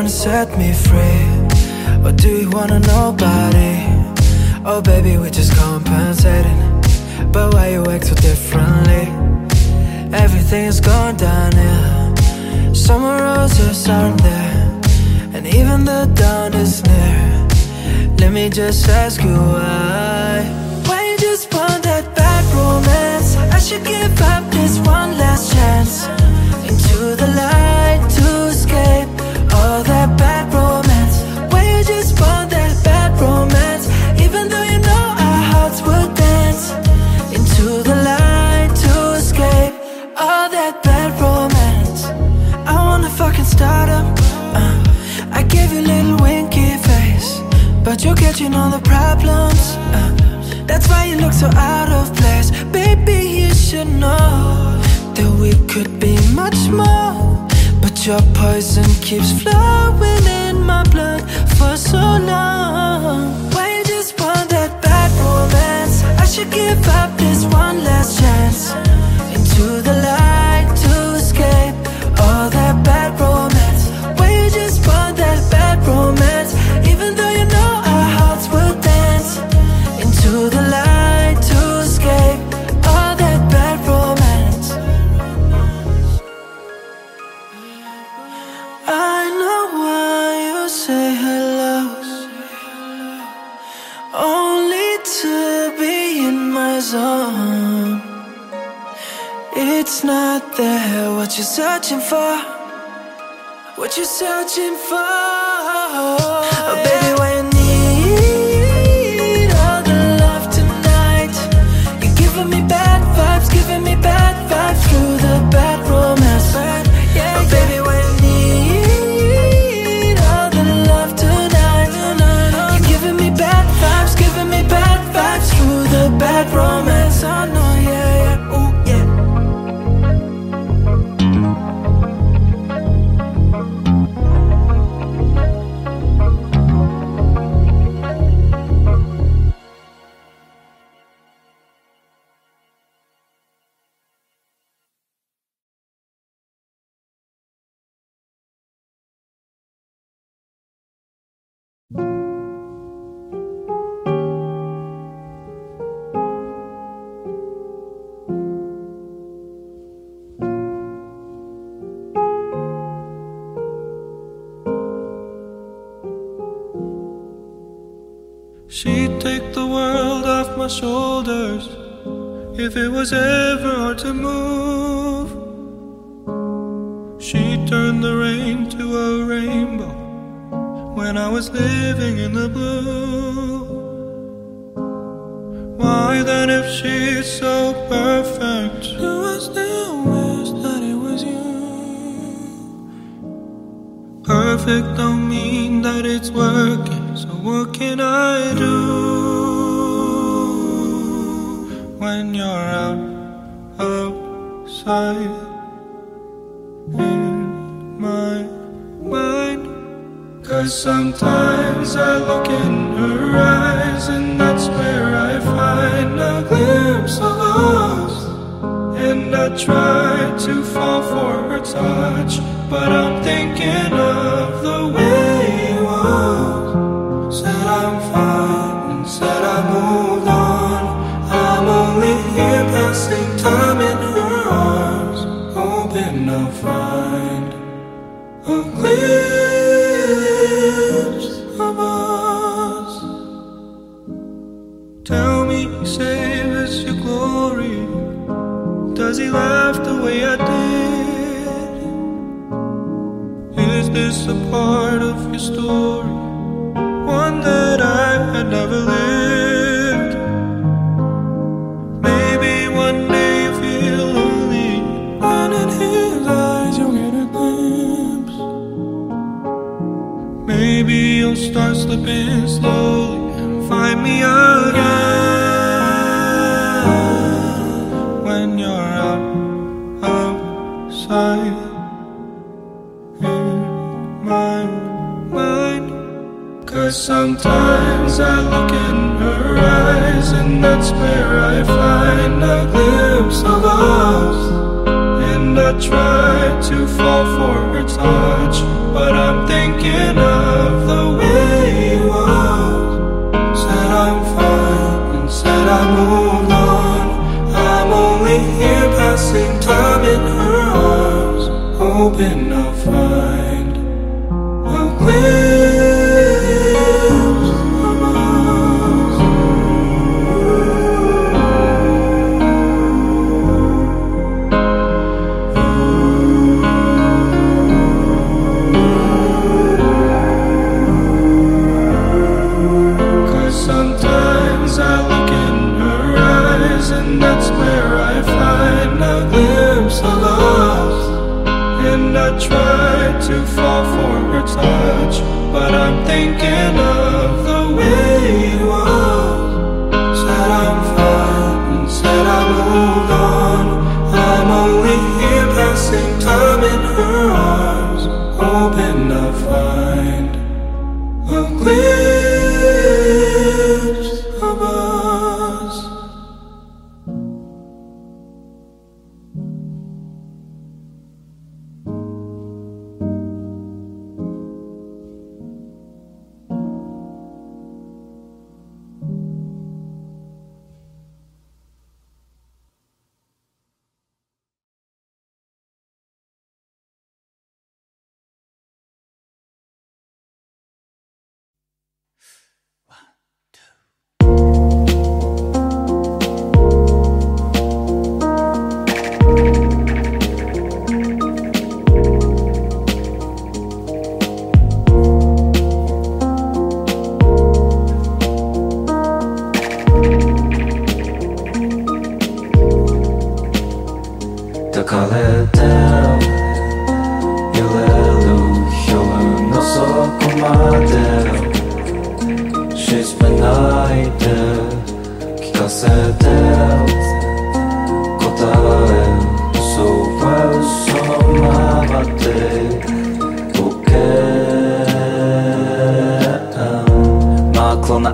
Wanna set me free? Or do you wanna nobody? Oh baby, we're just compensating But why you act so differently? Everything is going downhill Summer roses aren't there And even the dawn is near Let me just ask you why Why you just want that bad romance? I should give up this one last chance I gave you a little winky face But you're catching all the problems uh, That's why you look so out of place. Baby, you should know That we could be much more But your poison keeps flowing in my blood For so long. Why you just want that bad romance? I should give up this one last chance Into the light searching for What you're searching for She'd take the world off my shoulders if it was ever hard to move. She'd turn the rain to a rainbow when I was living in the blue. Why then, if she's so perfect, do I still wish that it was you? Perfect don't mean that it's working, what can I do when you're out outside in my mind? Cause sometimes I look in her eyes, and that's where I find a glimpse of us. And I try to fall for her touch, but I'm thinking of Tell me, save us your glory. Does he laugh the way I did? Is this a part of your story? One that I had never lived. Again when you're out outside in my mind. Cause sometimes I look in her eyes, and that's where I find a glimpse of us. And I try to fall for her touch, but I'm thinking of the of us And I try to fall for her touch But I'm thinking of the way it was Said I'm fine and said I moved on. I'm only here passing time in her arms Hoping I'll find a glimpse of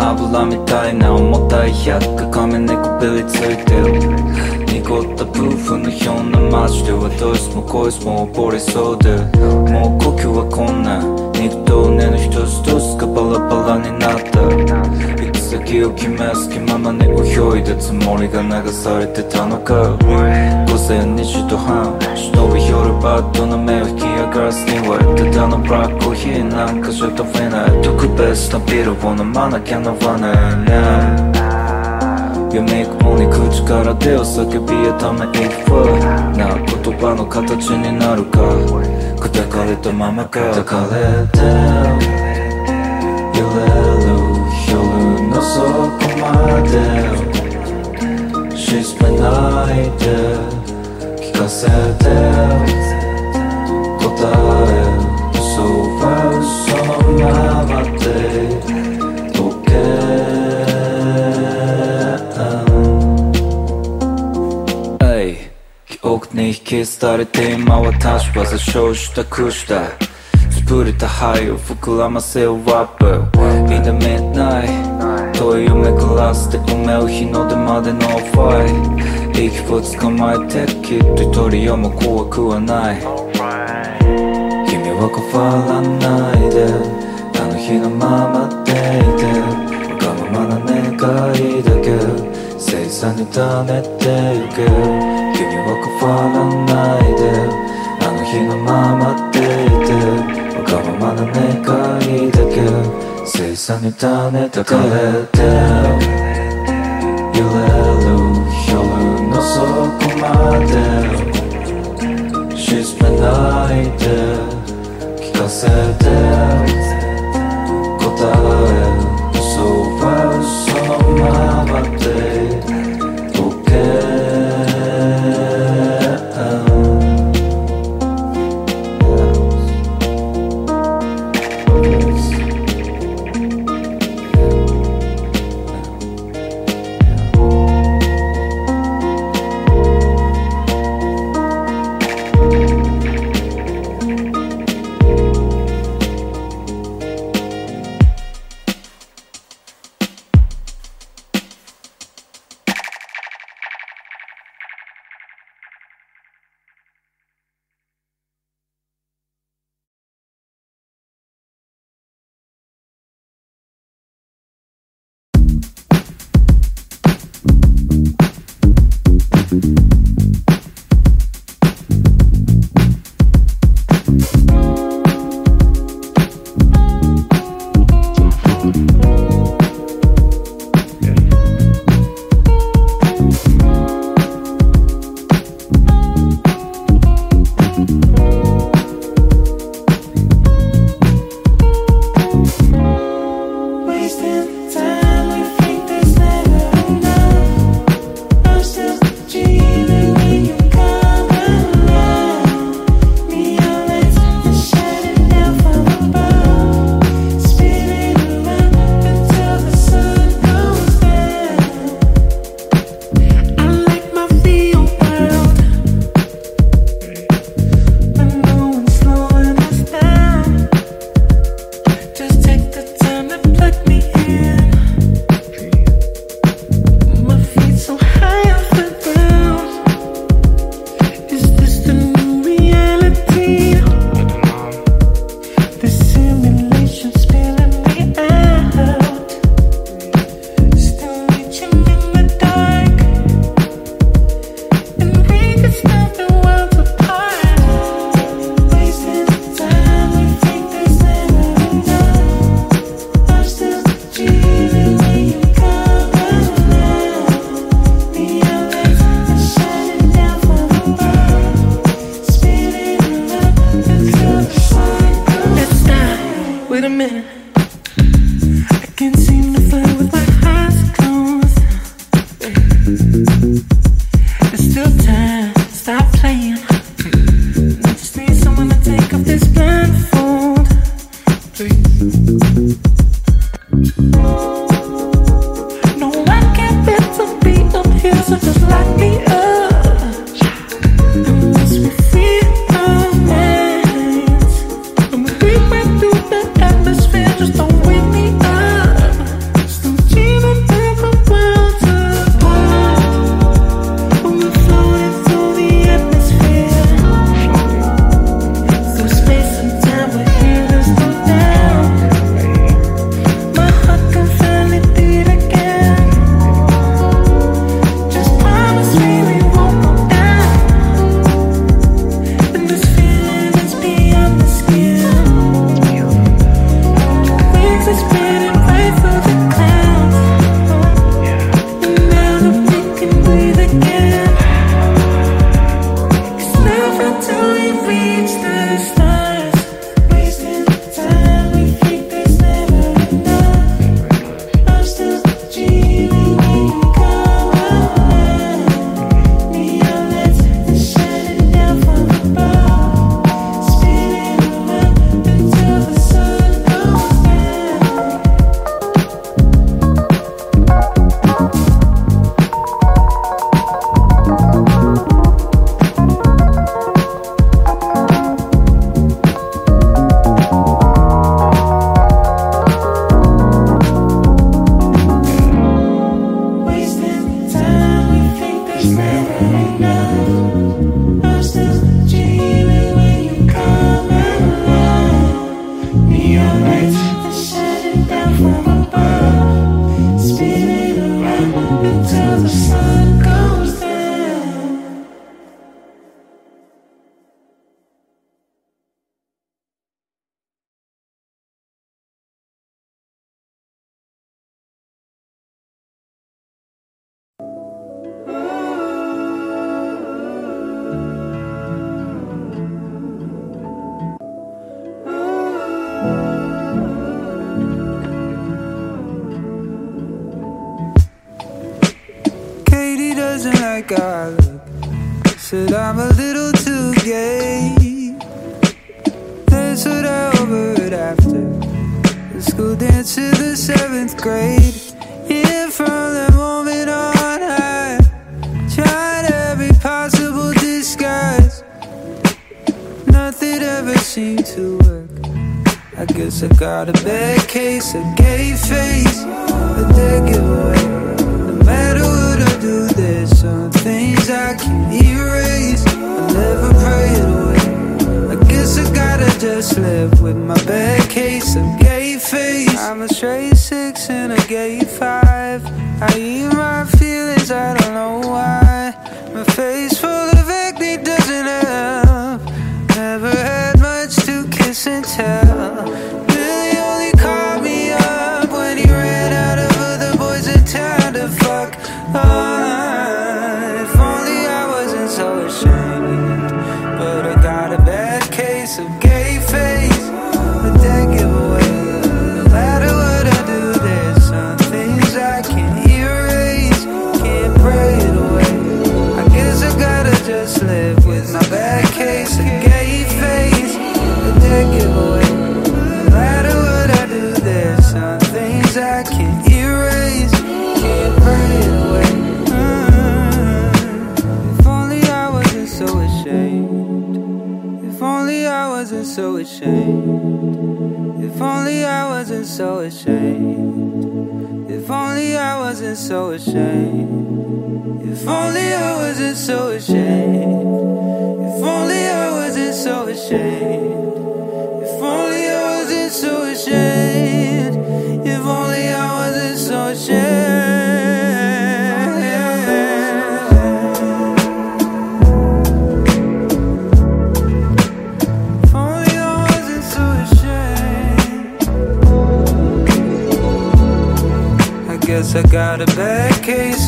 油みたいな重たい百が髪にこびりついてる。濁ったブーフのような街ではどいつもこいつも溺れそうで。もう呼吸はこんな肉と骨の一つ一つがバラバラになった。先を決めす。気ままに泳いだつもりが流されてたのか。午前2時と半。忍び寄るバットの目を引き上がらすにはたのブラックコーヒーなんかじゃ食べない。特別なビールを飲まなきゃならないね夢雲に口から手を叫びため息はな言葉の形になるか。砕かれたままか。砕かれてで沈めないで聞かせて答え嘘は嘘のままで OK 記憶に引き伝れて今私は座礁したくした潰れた灰を膨らませるラップ In the midnight. 問いを巡らせて埋める日の出までのファイ息を捕まえてきっと一人よも怖くはない。君は変わらないで。あの日のままでいて。わがままな願いだけ。星座に種てゆけ。君は変わらないで。あの日のままでいて。わがままな願いだけ。星座に種とかれて揺れる夜の底まで沈めないで聞かせて。makes us better. Look. Said I'm a little too gay. That's what I overheard after the school dance to the seventh grade. And from that moment on, I tried every possible disguise. Nothing ever seemed to work. I guess I got a bad case of gay face, a dead giveaway. No matter what I do, there's some I can erase. I never pray it away. I guess I gotta just live with my bad case of gay face. I'm a straight six and a gay five. I eat my feelings, I don't know why. My face full of acne doesn't help. Never had much to kiss and tell. Wasn't so ashamed. If only I wasn't so ashamed. If only I wasn't so ashamed. I got a bad case